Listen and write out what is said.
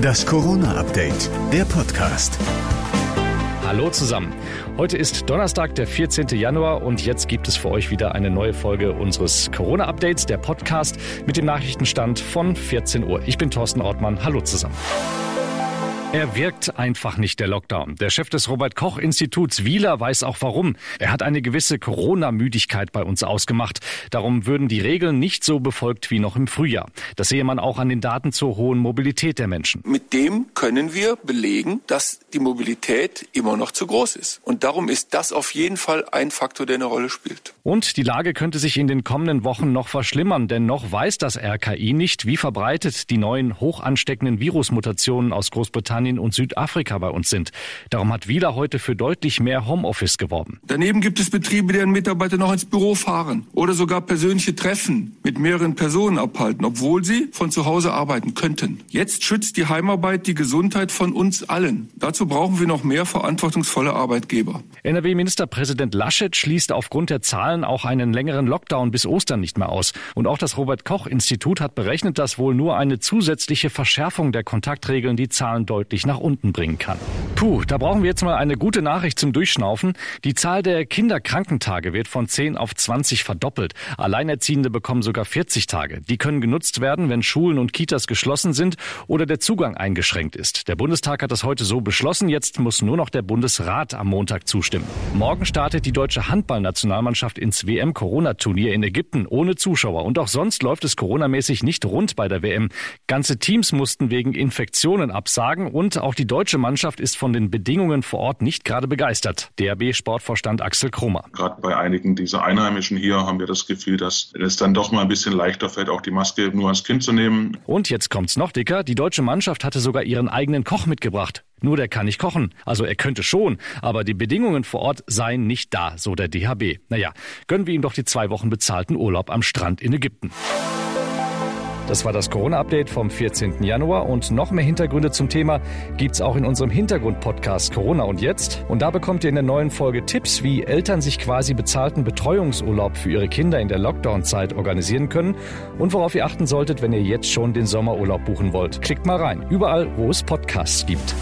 Das Corona-Update, der Podcast. Hallo zusammen. Heute ist Donnerstag, der 14. Januar und jetzt gibt es für euch wieder eine neue Folge unseres Corona-Updates, der Podcast mit dem Nachrichtenstand von 14 Uhr. Ich bin Thorsten Ortmann. Hallo zusammen. Er wirkt einfach nicht, der Lockdown. Der Chef des Robert-Koch-Instituts Wieler weiß auch warum. Er hat eine gewisse Corona-Müdigkeit bei uns ausgemacht. Darum würden die Regeln nicht so befolgt wie noch im Frühjahr. Das sehe man auch an den Daten zur hohen Mobilität der Menschen. Mit dem können wir belegen, dass die Mobilität immer noch zu groß ist. Und darum ist das auf jeden Fall ein Faktor, der eine Rolle spielt. Und die Lage könnte sich in den kommenden Wochen noch verschlimmern, denn noch weiß das RKI nicht, wie verbreitet die neuen hoch ansteckenden Virusmutationen aus Großbritannien Großbritannien und Südafrika bei uns sind. Darum hat Wieler heute für deutlich mehr Homeoffice geworben. Daneben gibt es Betriebe, deren Mitarbeiter noch ins Büro fahren oder sogar persönliche Treffen mit mehreren Personen abhalten, obwohl sie von zu Hause arbeiten könnten. Jetzt schützt die Heimarbeit die Gesundheit von uns allen. Dazu brauchen wir noch mehr verantwortungsvolle Arbeitgeber. NRW-Ministerpräsident Laschet schließt aufgrund der Zahlen auch einen längeren Lockdown bis Ostern nicht mehr aus. Und auch das Robert-Koch-Institut hat berechnet, dass wohl nur eine zusätzliche Verschärfung der Kontaktregeln die Zahlen deutlich deutlich nach unten bringen kann. Puh, da brauchen wir jetzt mal eine gute Nachricht zum Durchschnaufen. Die Zahl der Kinderkrankentage wird von 10 auf 20 verdoppelt. Alleinerziehende bekommen sogar 40 Tage. Die können genutzt werden, wenn Schulen und Kitas geschlossen sind oder der Zugang eingeschränkt ist. Der Bundestag hat das heute so beschlossen. Jetzt muss nur noch der Bundesrat am Montag zustimmen. Morgen startet die deutsche Handballnationalmannschaft ins WM-Corona-Turnier in Ägypten ohne Zuschauer. Und auch sonst läuft es coronamäßig nicht rund bei der WM. Ganze Teams mussten wegen Infektionen absagen und auch die deutsche Mannschaft ist von den Bedingungen vor Ort nicht gerade begeistert. DRB-Sportvorstand Axel Krummer. Gerade bei einigen dieser Einheimischen hier haben wir das Gefühl, dass es dann doch mal ein bisschen leichter fällt, auch die Maske nur ans Kind zu nehmen. Und jetzt kommt's noch dicker. Die deutsche Mannschaft hatte sogar ihren eigenen Koch mitgebracht. Nur der kann nicht kochen. Also er könnte schon, aber die Bedingungen vor Ort seien nicht da, so der DHB. Naja, gönnen wir ihm doch die zwei Wochen bezahlten Urlaub am Strand in Ägypten. Das war das Corona-Update vom 14. Januar und noch mehr Hintergründe zum Thema gibt's auch in unserem Hintergrund-Podcast Corona und jetzt. Und da bekommt ihr in der neuen Folge Tipps, wie Eltern sich quasi bezahlten Betreuungsurlaub für ihre Kinder in der Lockdown-Zeit organisieren können und worauf ihr achten solltet, wenn ihr jetzt schon den Sommerurlaub buchen wollt. Klickt mal rein, überall, wo es Podcasts gibt.